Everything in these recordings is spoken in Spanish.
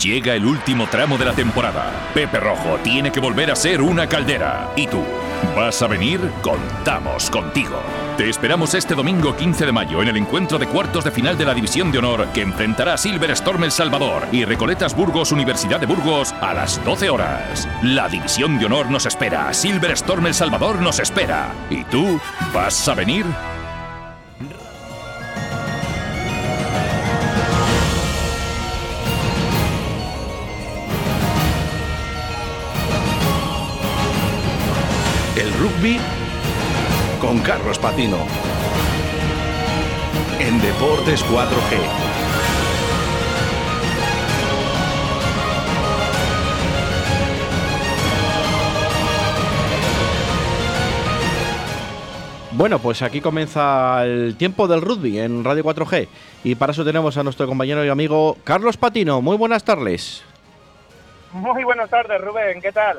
Llega el último tramo de la temporada. Pepe Rojo tiene que volver a ser una caldera. ¿Y tú? ¿Vas a venir? Contamos contigo. Te esperamos este domingo 15 de mayo en el encuentro de cuartos de final de la División de Honor que enfrentará a Silver Storm El Salvador y Recoletas Burgos Universidad de Burgos a las 12 horas. La División de Honor nos espera, Silver Storm El Salvador nos espera. ¿Y tú? ¿Vas a venir? Rugby con Carlos Patino. En Deportes 4G. Bueno, pues aquí comienza el tiempo del rugby en Radio 4G y para eso tenemos a nuestro compañero y amigo Carlos Patino. Muy buenas tardes. Muy buenas tardes, Rubén. ¿Qué tal?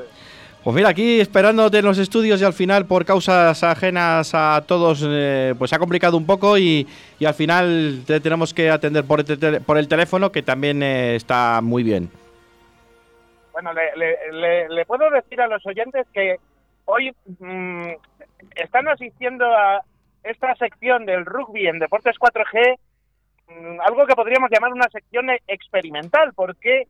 Pues mira, aquí esperándote en los estudios y al final por causas ajenas a todos, eh, pues ha complicado un poco y, y, al final te tenemos que atender por el, por el teléfono que también eh, está muy bien. Bueno, le, le, le, puedo decir a los oyentes que hoy mmm, están asistiendo a esta sección del rugby en Deportes 4G, mmm, algo que podríamos llamar una sección experimental, porque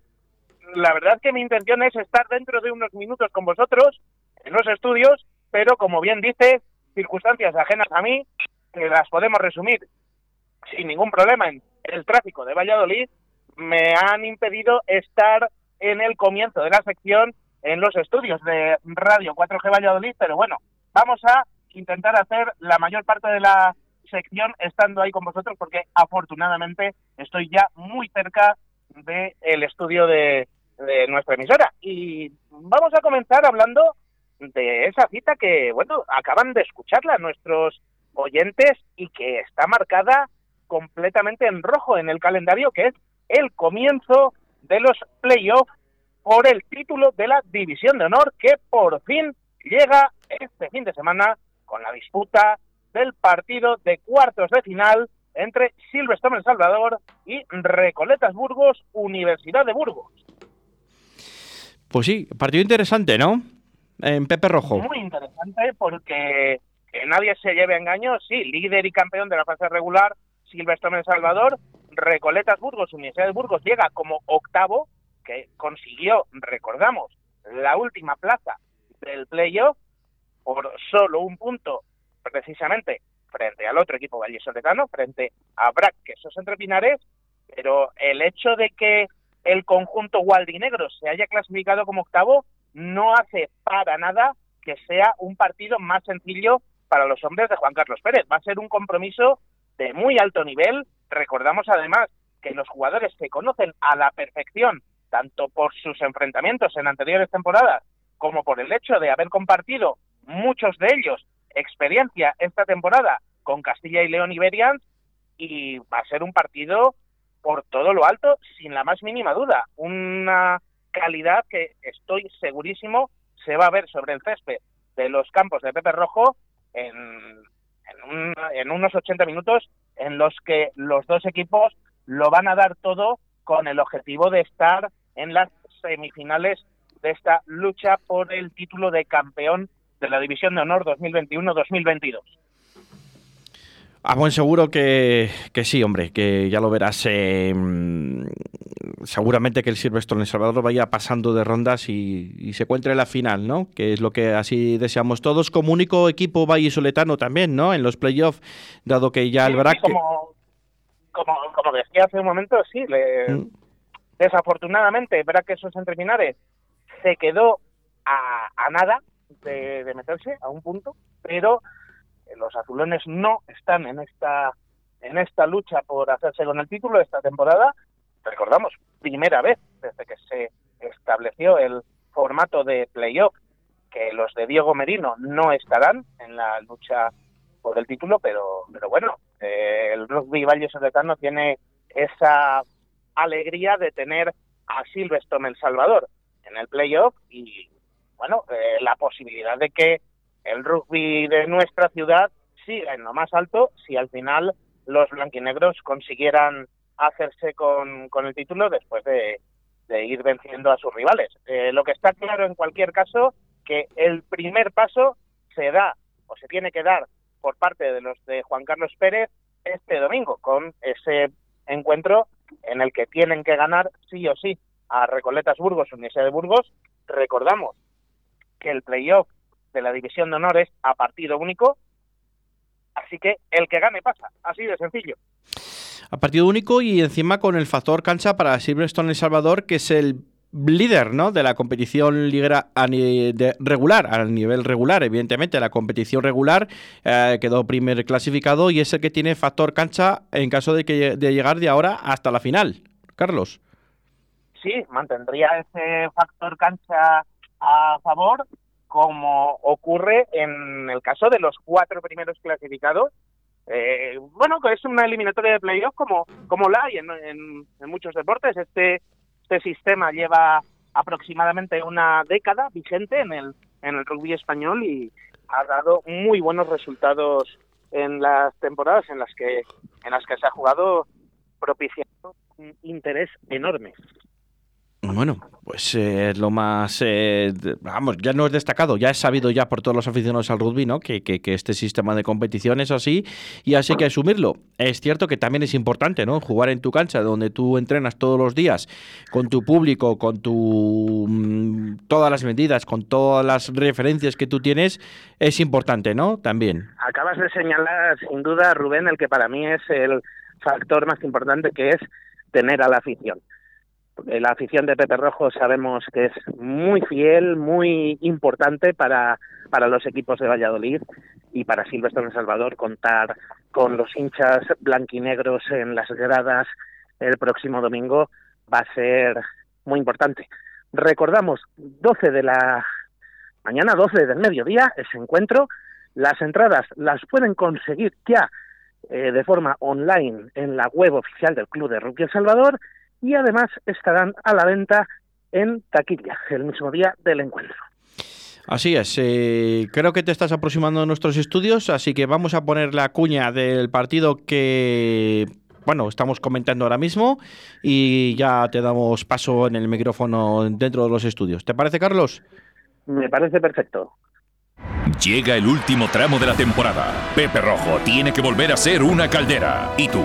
la verdad que mi intención es estar dentro de unos minutos con vosotros en los estudios, pero como bien dice, circunstancias ajenas a mí, que las podemos resumir sin ningún problema en el tráfico de Valladolid, me han impedido estar en el comienzo de la sección en los estudios de Radio 4G Valladolid, pero bueno, vamos a intentar hacer la mayor parte de la sección estando ahí con vosotros porque afortunadamente estoy ya muy cerca del el estudio de, de nuestra emisora. Y vamos a comenzar hablando de esa cita que, bueno, acaban de escucharla nuestros oyentes y que está marcada completamente en rojo en el calendario, que es el comienzo de los playoffs por el título de la División de Honor, que por fin llega este fin de semana con la disputa del partido de cuartos de final entre Silverstone El Salvador y Recoletas Burgos, Universidad de Burgos. Pues sí, partido interesante, ¿no? En Pepe Rojo. Muy interesante porque que nadie se lleve a engaño, sí, líder y campeón de la fase regular, Silverstone El Salvador, Recoletas Burgos, Universidad de Burgos llega como octavo, que consiguió, recordamos, la última plaza del playoff por solo un punto, precisamente frente al otro equipo vallisoletano, frente a Brac, que esos entre Pinares, pero el hecho de que el conjunto gualdinegro se haya clasificado como octavo no hace para nada que sea un partido más sencillo para los hombres de Juan Carlos Pérez. Va a ser un compromiso de muy alto nivel. Recordamos además que los jugadores se conocen a la perfección, tanto por sus enfrentamientos en anteriores temporadas como por el hecho de haber compartido muchos de ellos experiencia esta temporada con Castilla y León Iberians y va a ser un partido por todo lo alto sin la más mínima duda. Una calidad que estoy segurísimo se va a ver sobre el césped de los campos de Pepe Rojo en, en, un, en unos 80 minutos en los que los dos equipos lo van a dar todo con el objetivo de estar en las semifinales de esta lucha por el título de campeón de la División de Honor 2021-2022. A buen seguro que, que, sí, hombre, que ya lo verás. Eh, seguramente que el Silverstone El Salvador vaya pasando de rondas y, y, se encuentre en la final, ¿no? Que es lo que así deseamos todos, como único equipo vallisoletano también, ¿no? En los playoffs, dado que ya sí, el BRAC... Como, como, como, decía hace un momento, sí, le, mm. desafortunadamente, verá que esos entrepinares se quedó a, a nada de, de meterse a un punto, pero los azulones no están en esta en esta lucha por hacerse con el título esta temporada. Recordamos, primera vez desde que se estableció el formato de playoff que los de Diego Merino no estarán en la lucha por el título, pero pero bueno, eh, el rugby Valle Soletano tiene esa alegría de tener a Silverstone El Salvador en el playoff y bueno, eh, la posibilidad de que el rugby de nuestra ciudad siga en lo más alto si al final los blanquinegros consiguieran hacerse con, con el título después de, ir venciendo a sus rivales. Eh, lo que está claro en cualquier caso que el primer paso se da o se tiene que dar por parte de los de Juan Carlos Pérez este domingo con ese encuentro en el que tienen que ganar sí o sí a Recoletas Burgos, Universidad de Burgos. Recordamos que el playoff de la División de Honor es a partido único, así que el que gane pasa, así de sencillo a partido único y encima con el factor cancha para Silverstone El Salvador, que es el líder ¿no? de la competición ligera a de regular, al nivel regular, evidentemente. La competición regular eh, quedó primer clasificado y es el que tiene factor cancha en caso de, que, de llegar de ahora hasta la final. Carlos. Sí, mantendría ese factor cancha a favor, como ocurre en el caso de los cuatro primeros clasificados, eh, bueno, es una eliminatoria de playoff como, como la hay en, en, muchos deportes. Este, este sistema lleva aproximadamente una década vigente en el, en el rugby español y ha dado muy buenos resultados en las temporadas en las que en las que se ha jugado propiciando un interés enorme. Bueno, pues eh, lo más, eh, vamos, ya no es destacado, ya es sabido ya por todos los aficionados al rugby, ¿no? Que, que, este sistema de competición es así y así que asumirlo. Es cierto que también es importante, ¿no? Jugar en tu cancha, donde tú entrenas todos los días, con tu público, con tu mm, todas las medidas, con todas las referencias que tú tienes, es importante, ¿no? También. Acabas de señalar, sin duda, Rubén, el que para mí es el factor más importante, que es tener a la afición la afición de Pepe Rojo sabemos que es muy fiel, muy importante para, para los equipos de Valladolid y para Silvestre en Salvador contar con los hinchas blanquinegros en las gradas el próximo domingo va a ser muy importante. Recordamos, 12 de la mañana, 12 del mediodía, ese encuentro. Las entradas las pueden conseguir ya eh, de forma online en la web oficial del Club de Rugby El Salvador y además estarán a la venta en taquilla el mismo día del encuentro. Así es, eh, creo que te estás aproximando a nuestros estudios, así que vamos a poner la cuña del partido que, bueno, estamos comentando ahora mismo y ya te damos paso en el micrófono dentro de los estudios. ¿Te parece, Carlos? Me parece perfecto. Llega el último tramo de la temporada. Pepe Rojo tiene que volver a ser una caldera. ¿Y tú?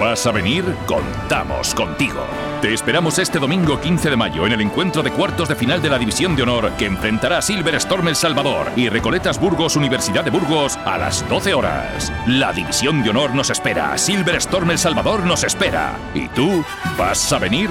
¿Vas a venir? Contamos contigo. Te esperamos este domingo 15 de mayo en el encuentro de cuartos de final de la División de Honor que enfrentará a Silver Storm El Salvador y Recoletas Burgos Universidad de Burgos a las 12 horas. La División de Honor nos espera, Silver Storm El Salvador nos espera. ¿Y tú? ¿Vas a venir?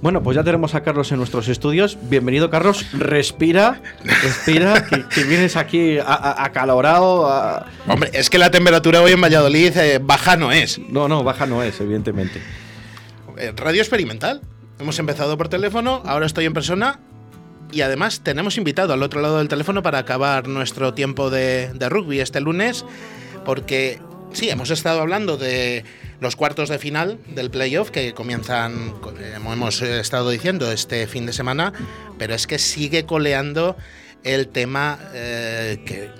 Bueno, pues ya tenemos a Carlos en nuestros estudios. Bienvenido, Carlos. Respira, respira, que, vienes aquí acalorado. Hombre, es que la temperatura hoy en Valladolid eh, baja no es. No, no, baja no es, evidentemente. Eh, radio experimental. Hemos empezado por teléfono, ahora estoy en persona y además tenemos invitado al otro lado del teléfono para acabar nuestro tiempo de, rugby este lunes, porque sí, hemos estado hablando de los cuartos de final del playoff que comienzan, como hemos estado diciendo, este fin de semana, pero es que sigue coleando el tema eh, que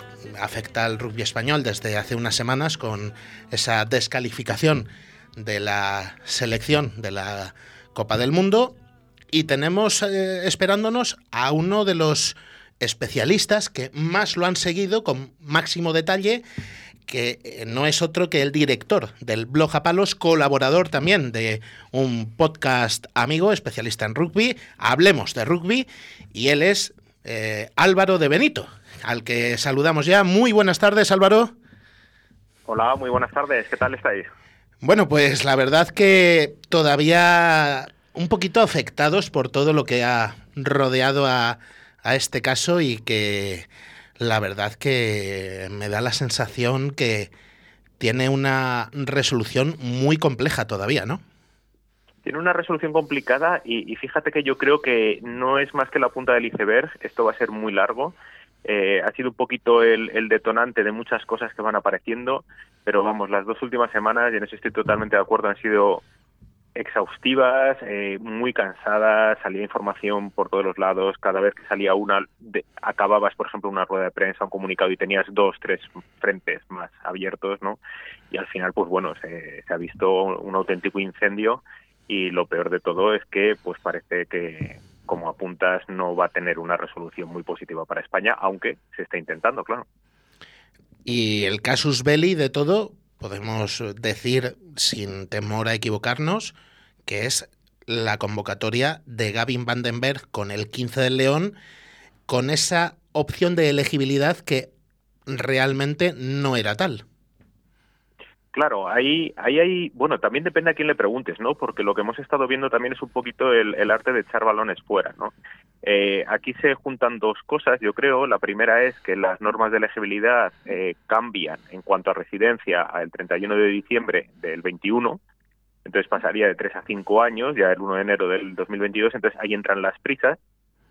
afecta al rugby español desde hace unas semanas con esa descalificación de la selección de la Copa del Mundo y tenemos eh, esperándonos a uno de los especialistas que más lo han seguido con máximo detalle que eh, no es otro que el director del blog a palos, colaborador también de un podcast amigo, especialista en rugby, Hablemos de Rugby, y él es eh, Álvaro de Benito, al que saludamos ya. Muy buenas tardes, Álvaro. Hola, muy buenas tardes, ¿qué tal estáis? Bueno, pues la verdad que todavía un poquito afectados por todo lo que ha rodeado a, a este caso y que la verdad que me da la sensación que tiene una resolución muy compleja todavía, ¿no? Tiene una resolución complicada y, fíjate que yo creo que no es más que la punta del iceberg, esto va a ser muy largo. Eh, ha sido un poquito el, el, detonante de muchas cosas que van apareciendo, pero vamos, las dos últimas semanas, y en eso estoy totalmente de acuerdo, han sido exhaustivas, eh, muy cansadas, salía información por todos los lados, cada vez que salía una, de, acababas, por ejemplo, una rueda de prensa, un comunicado y tenías dos, tres frentes más abiertos, ¿no? Y al final, pues bueno, se, se ha visto un, auténtico incendio y lo peor de todo es que, pues parece que, como apuntas, no va a tener una resolución muy positiva para España, aunque se está intentando, claro. Y el casus belli de todo, podemos decir sin temor a equivocarnos, que es la convocatoria de Gavin Vandenberg con el 15 del León, con esa opción de elegibilidad que realmente no era tal. Claro, ahí, ahí hay, bueno, también depende a quién le preguntes, ¿no? Porque lo que hemos estado viendo también es un poquito el, el arte de echar balones fuera, ¿no? Eh, aquí se juntan dos cosas, yo creo. La primera es que las normas de elegibilidad eh, cambian en cuanto a residencia al 31 de diciembre del 21, entonces pasaría de 3 a 5 años, ya el 1 de enero del 2022, entonces ahí entran las prisas,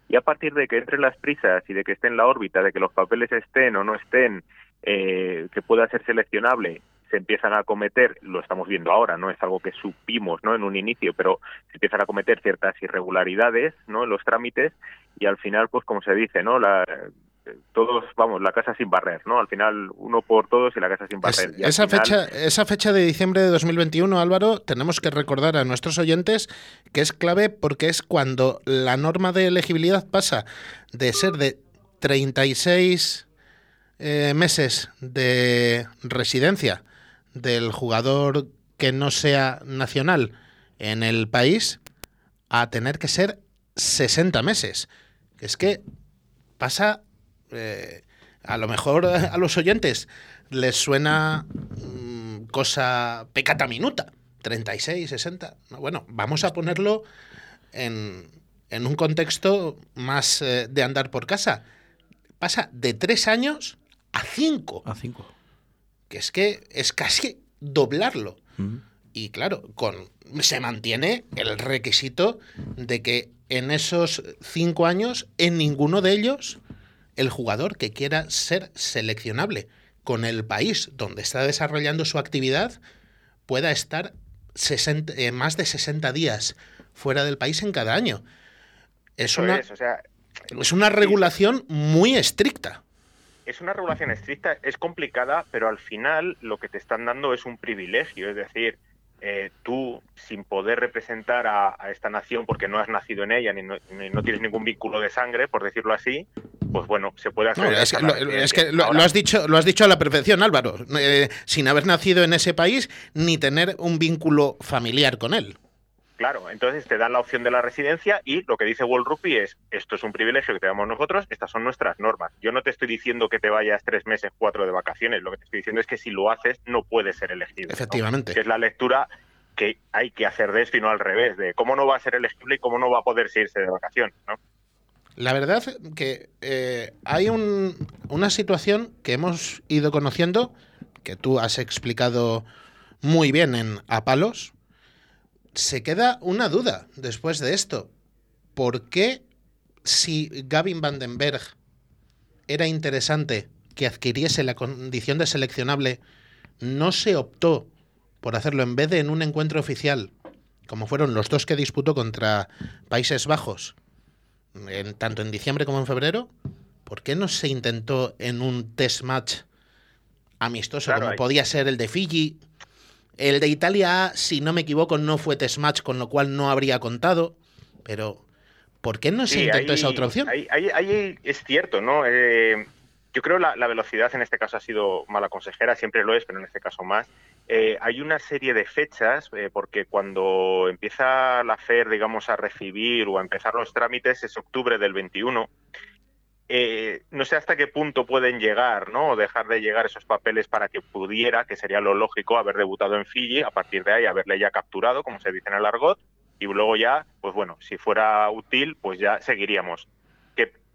y a partir de que entren las prisas y de que esté en la órbita, de que los papeles estén o no estén, eh, que pueda ser seleccionable, se empiezan a cometer, lo estamos viendo ahora, no es algo que supimos ¿no? en un inicio, pero se empiezan a cometer ciertas irregularidades ¿no? en los trámites y al final, pues como se dice, ¿no? La, todos, vamos, la casa sin barrer, ¿no? Al final, uno por todos y la casa sin barrer. Es, esa, final... fecha, esa fecha de diciembre de 2021, Álvaro, tenemos que recordar a nuestros oyentes que es clave porque es cuando la norma de elegibilidad pasa de ser de 36 eh, meses de residencia del jugador que no sea nacional en el país a tener que ser 60 meses. Es que pasa, eh, a lo mejor a los oyentes les suena mmm, cosa pecata minuta, 36, 60. Bueno, vamos a ponerlo en, en un contexto más eh, de andar por casa. Pasa de tres años a cinco. A cinco que es que es casi doblarlo. Y claro, con, se mantiene el requisito de que en esos cinco años, en ninguno de ellos, el jugador que quiera ser seleccionable con el país donde está desarrollando su actividad pueda estar 60, eh, más de 60 días fuera del país en cada año. Es, una, es, o sea, es una regulación muy estricta. Es una regulación estricta, es complicada, pero al final lo que te están dando es un privilegio, es decir, eh, tú sin poder representar a, a, esta nación porque no has nacido en ella ni no, ni no, tienes ningún vínculo de sangre, por decirlo así, pues bueno, se puede hacer. No, es, que, lo, es que lo, lo, has dicho, lo has dicho a la perfección, Álvaro, eh, sin haber nacido en ese país ni tener un vínculo familiar con él. Claro, entonces te dan la opción de la residencia y lo que dice World Rugby es, esto es un privilegio que tenemos nosotros, estas son nuestras normas. Yo no te estoy diciendo que te vayas tres meses, cuatro de vacaciones, lo que te estoy diciendo es que si lo haces no puedes ser elegible. Efectivamente. ¿no? Que es la lectura que hay que hacer de esto y no al revés, de cómo no va a ser elegible y cómo no va a poder irse de vacaciones, ¿no? La verdad que eh, hay un, una situación que hemos ido conociendo, que tú has explicado muy bien en A Palos, se queda una duda después de esto. ¿Por qué si Gavin Vandenberg era interesante que adquiriese la condición de seleccionable, no se optó por hacerlo en vez de en un encuentro oficial, como fueron los dos que disputó contra Países Bajos, en, tanto en diciembre como en febrero? ¿Por qué no se intentó en un test match amistoso claro, como podía ser el de Fiji? El de Italia, si no me equivoco, no fue test match, con lo cual no habría contado. Pero, ¿por qué no se sí, intentó ahí, esa otra opción? Ahí, ahí, es cierto, ¿no? Eh, yo creo la, la velocidad en este caso ha sido mala consejera, siempre lo es, pero en este caso más. Eh, hay una serie de fechas, eh, porque cuando empieza la FER, digamos, a recibir o a empezar los trámites es octubre del 21. Eh, no sé hasta qué punto pueden llegar, ¿no? O dejar de llegar esos papeles para que pudiera, que sería lo lógico, haber debutado en Fiji, a partir de ahí haberle ya capturado, como se dice en el argot, y luego ya, pues bueno, si fuera útil, pues ya seguiríamos.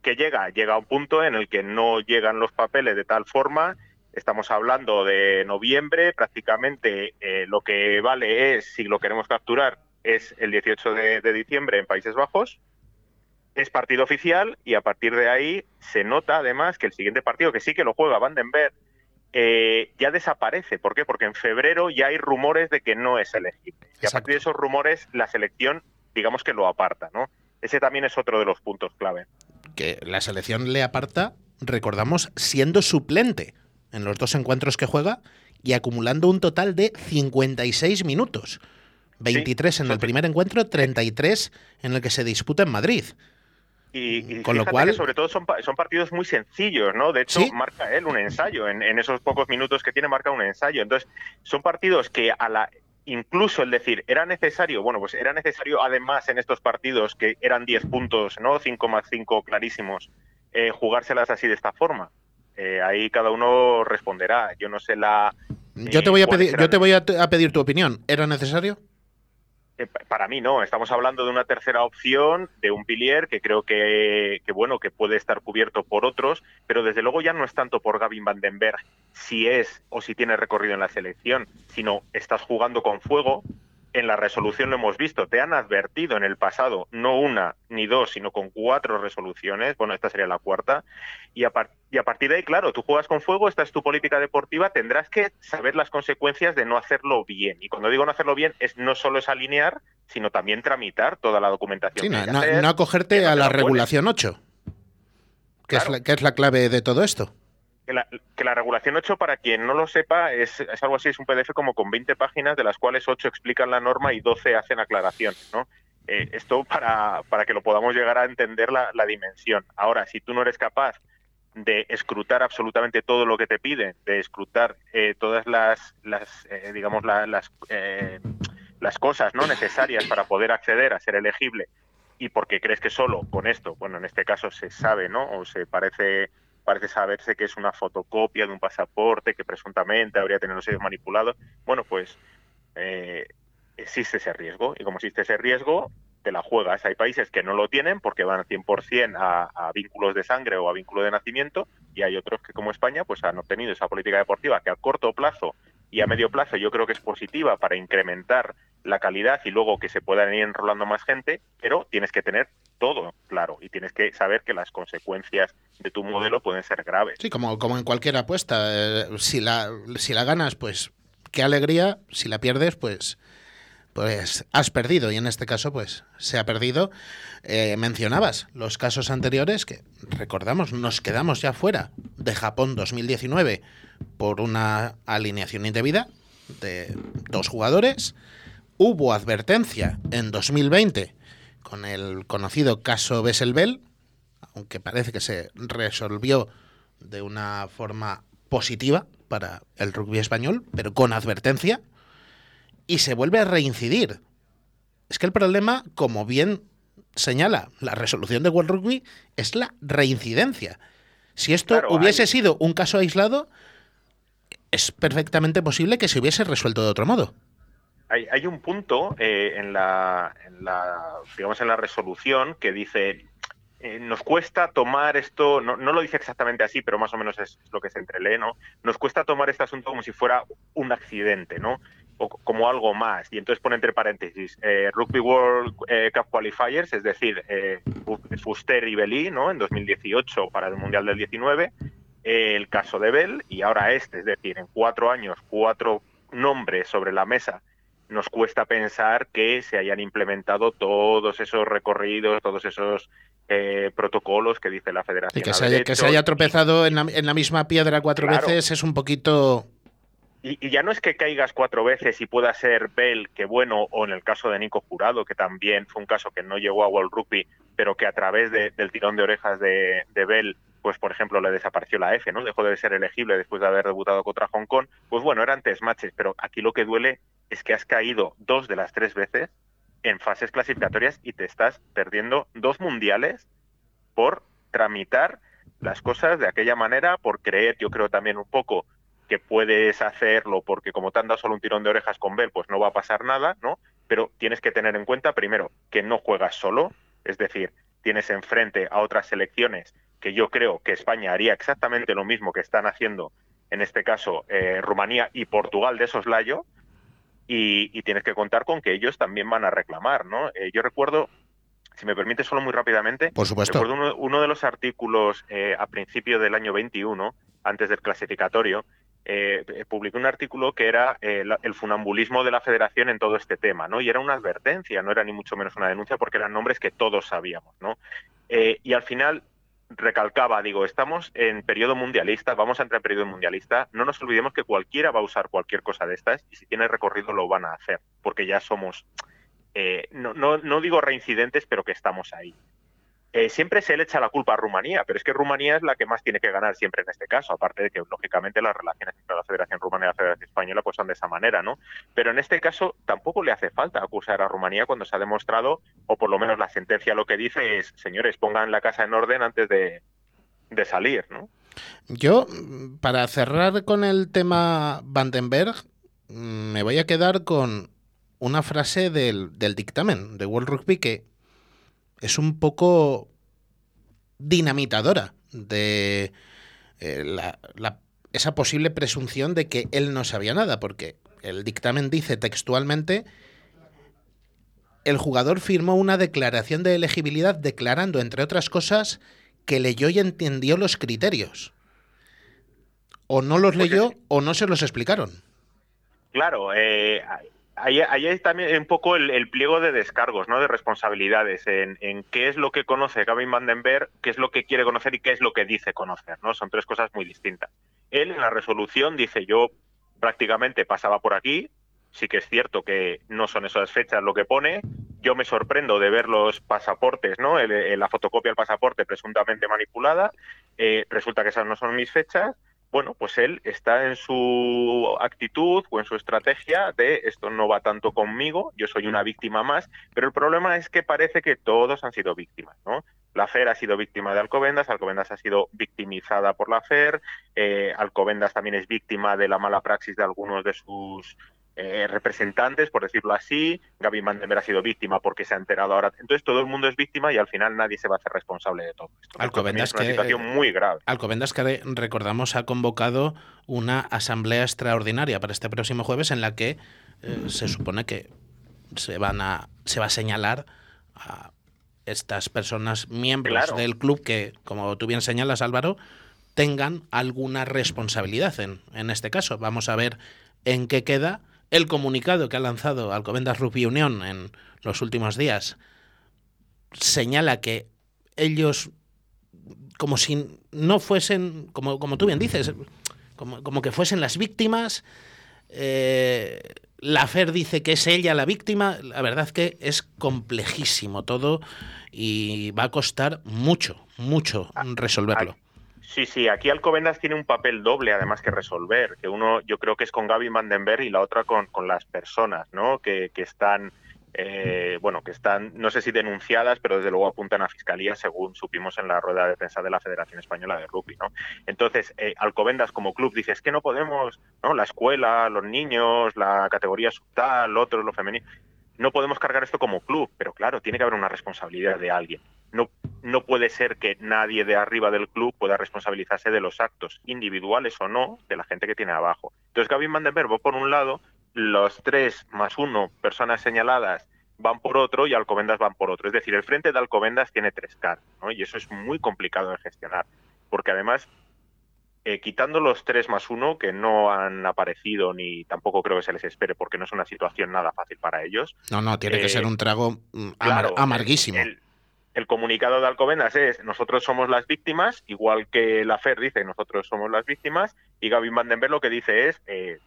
¿Qué, qué llega? Llega a un punto en el que no llegan los papeles de tal forma Estamos hablando de noviembre, prácticamente eh, lo que vale es, si lo queremos capturar, es el 18 de, diciembre en Países Bajos. Es partido oficial y a partir de ahí se nota además que el siguiente partido, que sí que lo juega Vandenberg, eh, ya desaparece. ¿Por qué? Porque en febrero ya hay rumores de que no es elegible. Y a partir de esos rumores la selección, digamos que lo aparta, ¿no? Ese también es otro de los puntos clave. Que la selección le aparta, recordamos, siendo suplente en los dos encuentros que juega y acumulando un total de 56 minutos. 23 en el primer encuentro, 33 en el que se disputa en Madrid. Y, con lo cual sobre todo son, son partidos muy sencillos no de hecho marca él un ensayo en, en, esos pocos minutos que tiene marca un ensayo entonces son partidos que a la incluso el decir era necesario bueno pues era necesario además en estos partidos que eran 10 puntos no 5 más 5 clarísimos eh, jugárselas así de esta forma eh, ahí cada uno responderá. Yo no sé la. yo te voy a pedir, yo te voy a, pedir tu opinión. ¿Era necesario? Eh, para mí no. Estamos hablando de una tercera opción, de un pilier que creo que, que, bueno que puede estar cubierto por otros, pero desde luego ya no es tanto por Gavin Vandenberg si es o si tiene recorrido en la selección, sino estás jugando con fuego en la resolución lo hemos visto, te han advertido en el pasado, no una ni dos, sino con cuatro resoluciones, bueno, esta sería la cuarta, y a, y a partir de ahí, claro, tú juegas con fuego, esta es tu política deportiva, tendrás que saber las consecuencias de no hacerlo bien. Y cuando digo no hacerlo bien, es no solo es alinear, sino también tramitar toda la documentación. Sí, no, acogerte a la regulación 8, que, es que es la clave de todo esto que la, regulación 8, para quien no lo sepa, es, algo así, es un PDF como con 20 páginas, de las cuales 8 explican la norma y 12 hacen aclaraciones, ¿no? Eh, esto para, para que lo podamos llegar a entender la, dimensión. Ahora, si tú no eres capaz de escrutar absolutamente todo lo que te piden, de escrutar eh, todas las, las eh, digamos, las, las cosas no necesarias para poder acceder a ser elegible y porque crees que solo con esto, bueno, en este caso se sabe, ¿no? O se parece parece saberse que es una fotocopia de un pasaporte que presuntamente habría tenido sellos manipulados. Bueno, pues eh, existe ese riesgo y como existe ese riesgo, te la juegas. Hay países que no lo tienen porque van 100% a, a vínculos de sangre o a vínculo de nacimiento y hay otros que como España pues han obtenido esa política deportiva que a corto plazo y a medio plazo yo creo que es positiva para incrementar la calidad y luego que se puedan ir enrolando más gente, pero tienes que tener todo claro y tienes que saber que las consecuencias de tu modelo pueden ser graves. Sí, como, como en cualquier apuesta. Eh, si, la, si la ganas, pues qué alegría. Si la pierdes, pues pues has perdido y en este caso pues se ha perdido. Eh, mencionabas los casos anteriores que recordamos nos quedamos ya fuera de Japón 2019 por una alineación indebida de dos jugadores. Hubo advertencia en 2020 con el conocido caso Besselbel, aunque parece que se resolvió de una forma positiva para el rugby español, pero con advertencia, y se vuelve a reincidir. Es que el problema, como bien señala la resolución de World Rugby, es la reincidencia. Si esto hubiese sido un caso aislado, es perfectamente posible que se hubiese resuelto de otro modo. Hay, un punto eh, en, la, digamos, en la resolución que dice eh, nos cuesta tomar esto, no, lo dice exactamente así, pero más o menos es, lo que se entrelee, ¿no? Nos cuesta tomar este asunto como si fuera un accidente, ¿no? O como algo más. Y entonces pone entre paréntesis eh, Rugby World Cup Qualifiers, es decir, Fuster y Belí, ¿no? En 2018 para el Mundial del 19 el caso de Bell y ahora este, es decir, en cuatro años, cuatro nombres sobre la mesa, nos cuesta pensar que se hayan implementado todos esos recorridos, todos esos eh, protocolos que dice la Federación. Y que, se haya, que se haya, tropezado en la, misma piedra cuatro veces es un poquito... Y, ya no es que caigas cuatro veces y pueda ser Bell, que bueno, o en el caso de Nico Jurado, que también fue un caso que no llegó a World Rugby, pero que a través del tirón de orejas de, de Bell pues por ejemplo le desapareció la F, ¿no? Dejó de ser elegible después de haber debutado contra Hong Kong. Pues bueno, eran tres matches, pero aquí lo que duele es que has caído dos de las tres veces en fases clasificatorias y te estás perdiendo dos mundiales por tramitar las cosas de aquella manera, por creer, yo creo también un poco que puedes hacerlo porque como te han dado solo un tirón de orejas con Bell, pues no va a pasar nada, ¿no? pero tienes que tener en cuenta primero que no juegas solo, es decir, tienes enfrente a otras selecciones que yo creo que España haría exactamente lo mismo que están haciendo, en este caso, eh, Rumanía y Portugal de soslayo, y, y tienes que contar con que ellos también van a reclamar, ¿no? Eh, yo recuerdo, si me permite solo muy rápidamente, Por supuesto. recuerdo uno, uno de los artículos eh, a principio del año 21, antes del clasificatorio, eh, eh, publiqué un artículo que era eh, el funambulismo de la federación en todo este tema, ¿no? Y era una advertencia, no era ni mucho menos una denuncia, porque eran nombres que todos sabíamos, ¿no? Eh, y al final recalcaba, digo, estamos en periodo mundialista, vamos a entrar en periodo mundialista, no nos olvidemos que cualquiera va a usar cualquier cosa de estas y si tiene recorrido lo van a hacer, porque ya somos, eh, no, no, no digo reincidentes, pero que estamos ahí. Eh, siempre se le echa la culpa a Rumanía, pero es que Rumanía es la que más tiene que ganar siempre en este caso, aparte de que, lógicamente, las relaciones entre la Federación Rumana y la Federación Española pues son de esa manera, ¿no? Pero en este caso tampoco le hace falta acusar a Rumanía cuando se ha demostrado, o por lo menos la sentencia lo que dice es, señores, pongan la casa en orden antes de, de salir, ¿no? Yo, para cerrar con el tema Vandenberg, mm, me voy a quedar con una frase del, del dictamen de World Rugby que es un poco dinamitadora de eh, la- la- esa posible presunción de que él no sabía nada, porque el dictamen dice textualmente el jugador firmó una declaración de elegibilidad declarando, entre otras cosas, que leyó y entendió los criterios. O no los Pues leyó o no se los explicaron. Claro, eh, ahí, hay también un poco el, pliego de descargos, ¿no? De responsabilidades en, qué es lo que conoce Gavin Vandenberg, qué es lo que quiere conocer y qué es lo que dice conocer, ¿no? Son tres cosas muy distintas. Él en la resolución dice yo prácticamente pasaba por aquí, sí que es cierto que no son esas fechas lo que pone. Yo me sorprendo de ver los pasaportes, ¿no? El- la fotocopia del pasaporte presuntamente manipulada. Eh, resulta que esas no son mis fechas. Bueno, pues él está en su actitud o en su estrategia de esto no va tanto conmigo, yo soy una víctima más, pero el problema es que parece que todos han sido víctimas, ¿no? La FER ha sido víctima de Alcobendas, Alcobendas ha sido victimizada por la FER, eh, Alcobendas también es víctima de la mala praxis de algunos de sus eh, representantes, por decirlo así. Gaby Vandenberg ha sido víctima porque se ha enterado ahora. Entonces todo el mundo es víctima y al final nadie se va a hacer responsable de todo esto. Alcobendas es una que- situación muy grave. Alcobendas, que recordamos, ha convocado una asamblea extraordinaria para este próximo jueves en la que eh, se supone que se van a se va a señalar a estas personas miembros Claro. del club que, como tú bien señalas, Álvaro, tengan alguna responsabilidad en, en este caso. Vamos a ver en qué queda el comunicado que ha lanzado Alcobendas Rugby Unión en los últimos días. Señala que ellos como si no fuesen, como, como tú bien dices, como, como que fuesen las víctimas. Eh, la FER dice que es ella la víctima. La verdad que es complejísimo todo y va a costar mucho, mucho resolverlo. Sí, sí, aquí Alcobendas tiene un papel doble además que resolver, que uno yo creo que es con Gaby Vandenberg y la otra con, con las personas, ¿no? Que, que están, eh, bueno, que están, no sé si denunciadas, pero desde luego apuntan a fiscalía según supimos en la rueda de prensa de la Federación Española de Rugby, ¿no? Entonces, eh, Alcobendas como club dice, es que no podemos, ¿no? La escuela, los niños, la categoría subtal, lo otro, lo femenino, no podemos cargar esto como club, pero claro, tiene que haber una responsabilidad de alguien. No, no puede ser que nadie de arriba del club pueda responsabilizarse de los actos individuales o no de la gente que tiene abajo. Entonces, Gavin Vandenberg va por un lado, los tres más uno personas señaladas van por otro y Alcobendas van por otro. Es decir, el frente de Alcobendas tiene tres caras, ¿no? Y eso es muy complicado de gestionar, porque además eh, quitando los tres más uno que no han aparecido ni tampoco creo que se les espere porque no es una situación nada fácil para ellos. No, no, tiene que Eh, ser un trago mm, amar- Claro, amarguísimo. El, el comunicado de Alcobendas es nosotros somos las víctimas, igual que la FER dice nosotros somos las víctimas, y Gavin Vandenberg lo que dice es, eh,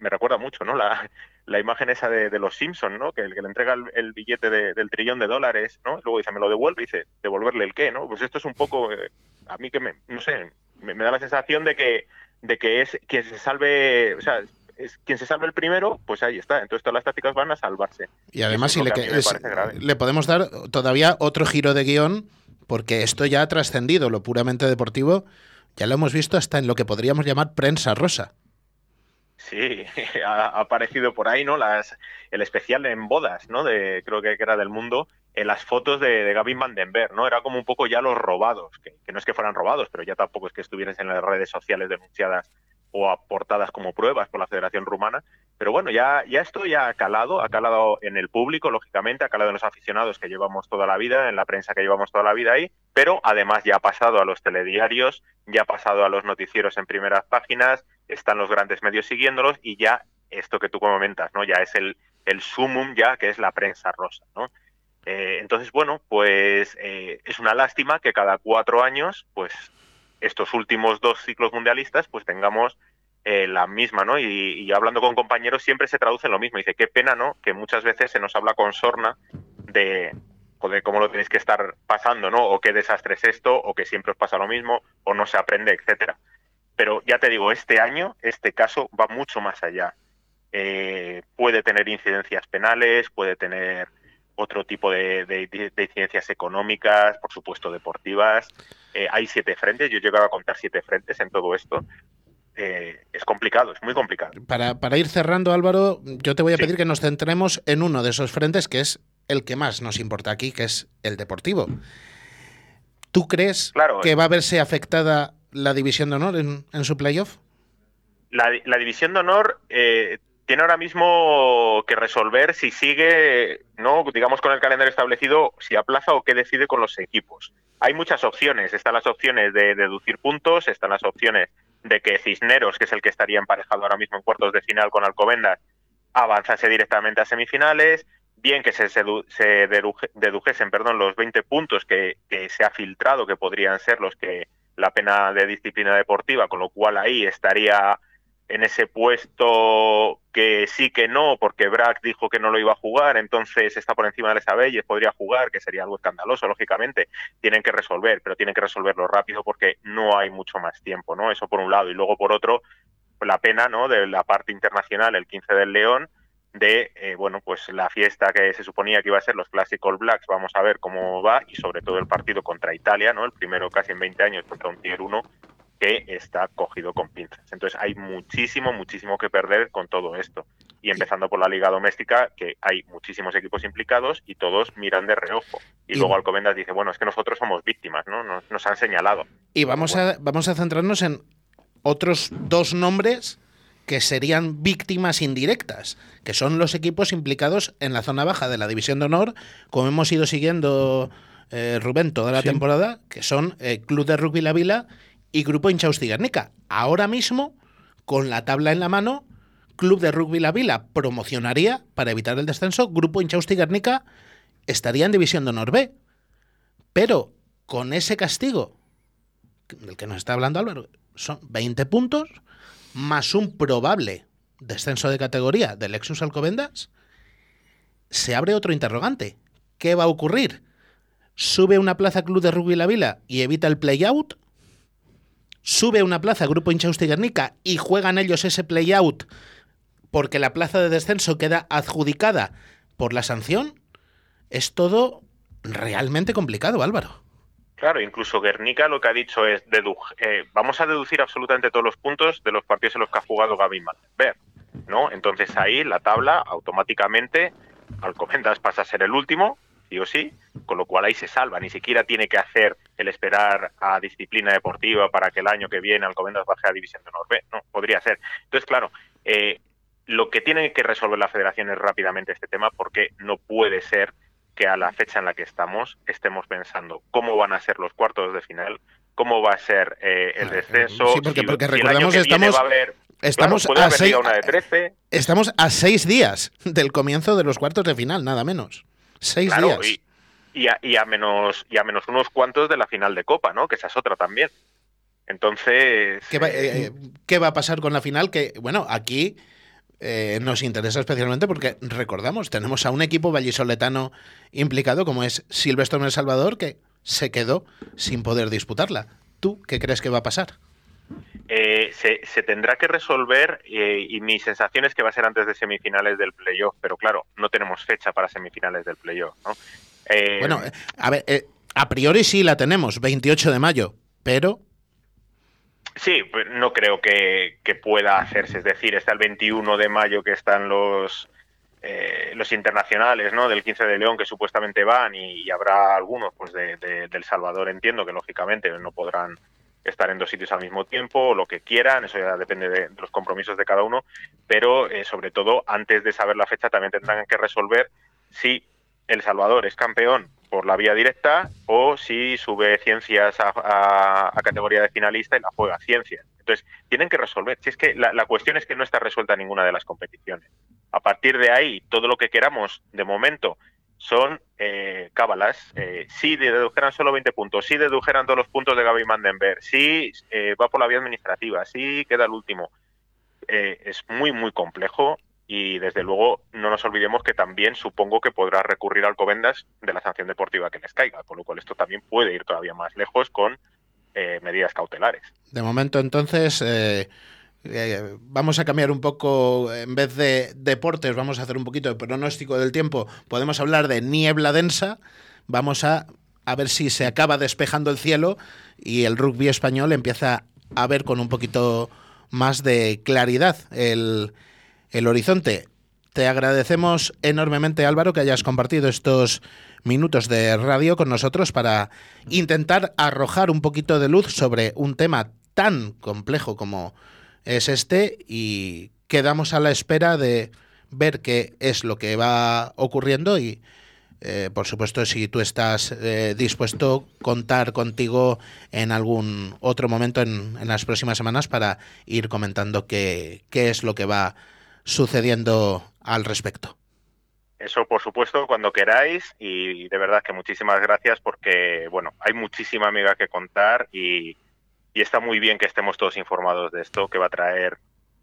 me, recuerda mucho, ¿no? La, la imagen esa de, los Simpsons, ¿no? Que el que le entrega el, billete de- del trillón de dólares, ¿no? Luego dice, me lo devuelve y dice, ¿devolverle el qué, no? Pues esto es un poco, eh, a mí que me, no sé, me, da la sensación de que, de que es quien se salve, o sea, es quien se salve el primero, pues ahí está. Entonces todas las tácticas van a salvarse. Y además, si le, que es- le podemos dar todavía otro giro de guion, porque esto ya ha trascendido lo puramente deportivo, ya lo hemos visto hasta en lo que podríamos llamar prensa rosa. Sí, ha, aparecido por ahí, ¿no? Las, el especial en bodas, ¿no? De, creo que era del mundo, en las fotos de, de Gavin Vandenberg, ¿no? Era como un poco ya los robados, que, que, no es que fueran robados, pero ya tampoco es que estuvieran en las redes sociales denunciadas o aportadas como pruebas por la Federación Rumana. Pero bueno, ya, ya esto ya ha calado, ha calado en el público, lógicamente, ha calado en los aficionados que llevamos toda la vida, en la prensa que llevamos toda la vida ahí, pero además ya ha pasado a los telediarios, ya ha pasado a los noticieros en primeras páginas, están los grandes medios siguiéndolos y ya esto que tú comentas, ¿no? Ya es el, el sumum ya que es la prensa rosa, ¿no? Eh, entonces, bueno, pues eh, es una lástima que cada cuatro años, pues estos últimos dos ciclos mundialistas, pues tengamos eh, la misma, ¿no? Y, hablando con compañeros siempre se traduce en lo mismo. Dice, qué pena, ¿no? Que muchas veces se nos habla con sorna de, de cómo lo tenéis que estar pasando, ¿no? O qué desastre es esto, o que siempre os pasa lo mismo, o no se aprende, etcétera. Pero ya te digo, este año, este caso va mucho más allá. Eh, puede tener incidencias penales, puede tener otro tipo de, de, de incidencias económicas, por supuesto deportivas. Eh, hay siete frentes, yo he llegado a contar siete frentes en todo esto. Eh, es complicado, es muy complicado. Para, para, ir cerrando, Álvaro, yo te voy a sí. pedir que nos centremos en uno de esos frentes que es el que más nos importa aquí, que es el deportivo. ¿Tú crees claro, que va a verse afectada la división de honor en, en su playoff? La, la, división de honor eh, tiene ahora mismo que resolver si sigue, no, digamos, con el calendario establecido, si aplaza o qué decide con los equipos. Hay muchas opciones. Están las opciones de deducir puntos, están las opciones de que Cisneros, que es el que estaría emparejado ahora mismo en cuartos de final con Alcobendas, avanzase directamente a semifinales, bien que se, se deduje, dedujesen perdón, los 20 puntos que, que se ha filtrado, que podrían ser los que la pena de disciplina deportiva, con lo cual ahí estaría en ese puesto que sí que no, porque Brack dijo que no lo iba a jugar, entonces está por encima de Lesabelles, podría jugar, que sería algo escandaloso, lógicamente. Tienen que resolver, pero tienen que resolverlo rápido porque no hay mucho más tiempo, ¿no? Eso por un lado. Y luego por otro, la pena, ¿no? De la parte internacional, el 15 del León, de, eh, bueno, pues la fiesta que se suponía que iba a ser los Classic All Blacks, vamos a ver cómo va, y sobre todo el partido contra Italia, ¿no? El primero casi en 20 años contra un Tier 1, que está cogido con pinzas. Entonces hay muchísimo, muchísimo que perder con todo esto. Y empezando por la liga doméstica, que hay muchísimos equipos implicados y todos miran de reojo. Y, y luego Alcobendas dice, bueno, es que nosotros somos víctimas, ¿no? Nos, nos han señalado. Y vamos, bueno. a, vamos a centrarnos en otros dos nombres que serían víctimas indirectas, que son los equipos implicados en la zona baja de la División de Honor, como hemos ido siguiendo eh, Rubén toda la sí. temporada, que son eh, Club de Rugby La Vila y Grupo Inchausti Guernica. Ahora mismo, con la tabla en la mano, Club de Rugby La Vila promocionaría para evitar el descenso, Grupo Inchausti Guernica estaría en División de Honor B. Pero con ese castigo del que nos está hablando Álvaro, son 20 puntos más un probable descenso de categoría del Lexus Alcobendas, se abre otro interrogante. ¿Qué va a ocurrir? ¿Sube una plaza Club de Rugby La Vila y evita el play-out? Sube una plaza Grupo Inchausti Guernica y juegan ellos ese play-out porque la plaza de descenso queda adjudicada por la sanción, es todo realmente complicado, Álvaro. Claro, incluso Guernica lo que ha dicho es, eh, vamos a deducir absolutamente todos los puntos de los partidos en los que ha jugado Gaby Ver, ¿no? Entonces ahí la tabla automáticamente, Alcomendas pasa a ser el último, sí o sí, con lo cual ahí se salva, ni siquiera tiene que hacer el esperar a disciplina deportiva para que el año que viene Alcobendas baje a División de Honor B, no, podría ser. Entonces, claro, eh, lo que tiene que resolver la federación es rápidamente este tema porque no puede ser que a la fecha en la que estamos estemos pensando cómo van a ser los cuartos de final, cómo va a ser eh, el descenso. Sí, porque, porque si, recordemos si estamos... Haber, Estamos, claro, a seis, estamos a seis días del comienzo de los cuartos de final, nada menos. Seis claro, días. Y, y, a, y, a, menos, y a menos unos cuantos de la final de Copa, ¿no? Que esa es otra también. Entonces. ¿Qué va, eh, ¿qué va a pasar con la final? Que, bueno, aquí. Eh, nos interesa especialmente porque recordamos, tenemos a un equipo vallisoletano implicado como es Silvestre en El Salvador que se quedó sin poder disputarla. ¿Tú qué crees que va a pasar? Eh, se, se, tendrá que resolver eh, y mi sensación es que va a ser antes de semifinales del playoff, pero claro, no tenemos fecha para semifinales del playoff. ¿no? Eh, bueno, a ver, a priori sí la tenemos, 28 de mayo, pero... Sí, pues no creo que, que, pueda hacerse. Es decir, está el 21 de mayo que están los eh, los internacionales, ¿no? Del 15 de León que supuestamente van y, y habrá algunos, pues de, de, del Salvador entiendo que lógicamente no podrán estar en dos sitios al mismo tiempo, lo que quieran, eso ya depende de, los compromisos de cada uno, pero eh, sobre todo antes de saber la fecha también tendrán que resolver si El Salvador es campeón por la vía directa o si sube ciencias a, categoría de finalista y la juega ciencias. Entonces, tienen que resolver. Si es que la, cuestión es que no está resuelta ninguna de las competiciones. A partir de ahí, todo lo que queramos, de momento, son eh, cábalas. Eh, si dedujeran solo 20 puntos, si dedujeran todos los puntos de Gaby Mandenberg, si eh, va por la vía administrativa, si queda el último. Eh, es muy, muy complejo y desde luego no nos olvidemos que también supongo que podrá recurrir al Covendas de la sanción deportiva que les caiga, con lo cual esto también puede ir todavía más lejos con eh, medidas cautelares. De momento entonces eh, vamos a cambiar un poco, en vez de deportes vamos a hacer un poquito de pronóstico del tiempo, podemos hablar de niebla densa, vamos a, a ver si se acaba despejando el cielo y el rugby español empieza a ver con un poquito más de claridad el el horizonte. Te agradecemos enormemente, Álvaro, que hayas compartido estos minutos de radio con nosotros para intentar arrojar un poquito de luz sobre un tema tan complejo como es este y quedamos a la espera de ver qué es lo que va ocurriendo y eh, por supuesto si tú estás eh, dispuesto contar contigo en algún otro momento en, en, las próximas semanas para ir comentando qué, qué es lo que va sucediendo al respecto. Eso, por supuesto, cuando queráis y de verdad que muchísimas gracias porque, bueno, hay muchísima amiga que contar y, y está muy bien que estemos todos informados de esto, que va a traer,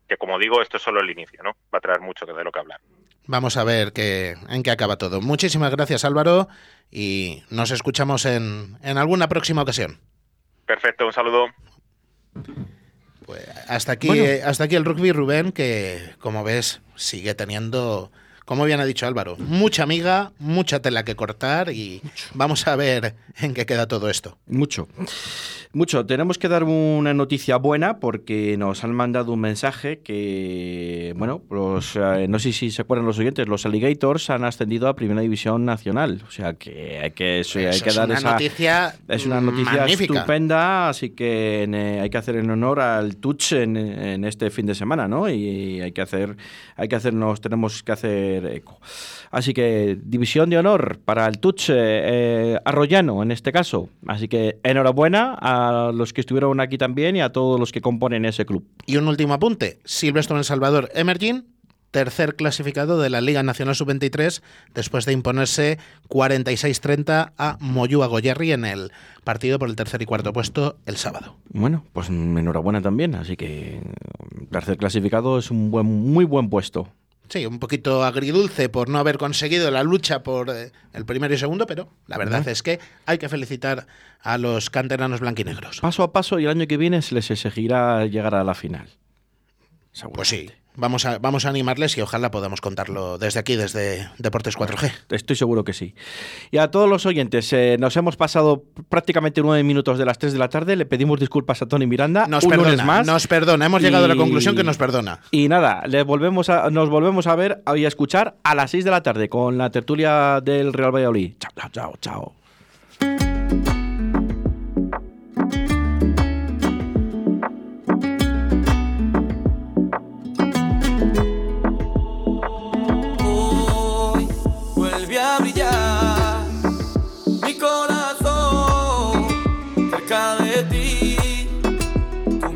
que como digo, esto es solo el inicio, ¿no? Va a traer mucho de lo que hablar. Vamos a ver qué, en qué acaba todo. Muchísimas gracias, Álvaro, y nos escuchamos en, en alguna próxima ocasión. Perfecto, un saludo. Pues hasta aquí, bueno. eh, hasta aquí el rugby Rubén, que como ves sigue teniendo, como bien ha dicho Álvaro, mucha amiga, mucha tela que cortar y vamos a ver en qué queda todo esto. Mucho. Mucho. Tenemos que dar una noticia buena porque nos han mandado un mensaje que, bueno, los, eh, no sé si se acuerdan los oyentes, los Alligators han ascendido a Primera División Nacional. O sea que hay que, eso, hay que es dar una esa. noticia es una noticia magnífica. estupenda, así que eh, hay que hacer en honor al Touch en, en, este fin de semana, ¿no? Y hay que hacer, hay que hacernos, tenemos que hacer eco. Así que división de honor para el Touch eh, Arroyano en este caso. Así que enhorabuena a los que estuvieron aquí también y a todos los que componen ese club. Y un último apunte, Silvestre El Salvador Emerging, tercer clasificado de la Liga Nacional Sub-23 después de imponerse 46-30 a Moyúa Goyerri en el partido por el tercer y cuarto puesto el sábado. Bueno, pues enhorabuena también, así que tercer clasificado es un buen, muy buen puesto. Sí, un poquito agridulce por no haber conseguido la lucha por eh, el primero y segundo, pero la verdad es que hay que felicitar a los canteranos blanquinegros. Paso a paso y el año que viene se les exigirá llegar a la final. Pues sí, vamos a, vamos a animarles y ojalá podamos contarlo desde aquí, desde Deportes 4G. Estoy seguro que sí. Y a todos los oyentes, eh, nos hemos pasado prácticamente nueve minutos de las tres de la tarde. Le pedimos disculpas a Tony Miranda. Nos un perdona, más. nos perdona. Hemos Y- llegado a la conclusión que nos perdona. Y nada, le volvemos a, nos volvemos a ver y a escuchar a las 6 de la tarde con la tertulia del Real Valladolid. Chao, chao, chao, chao.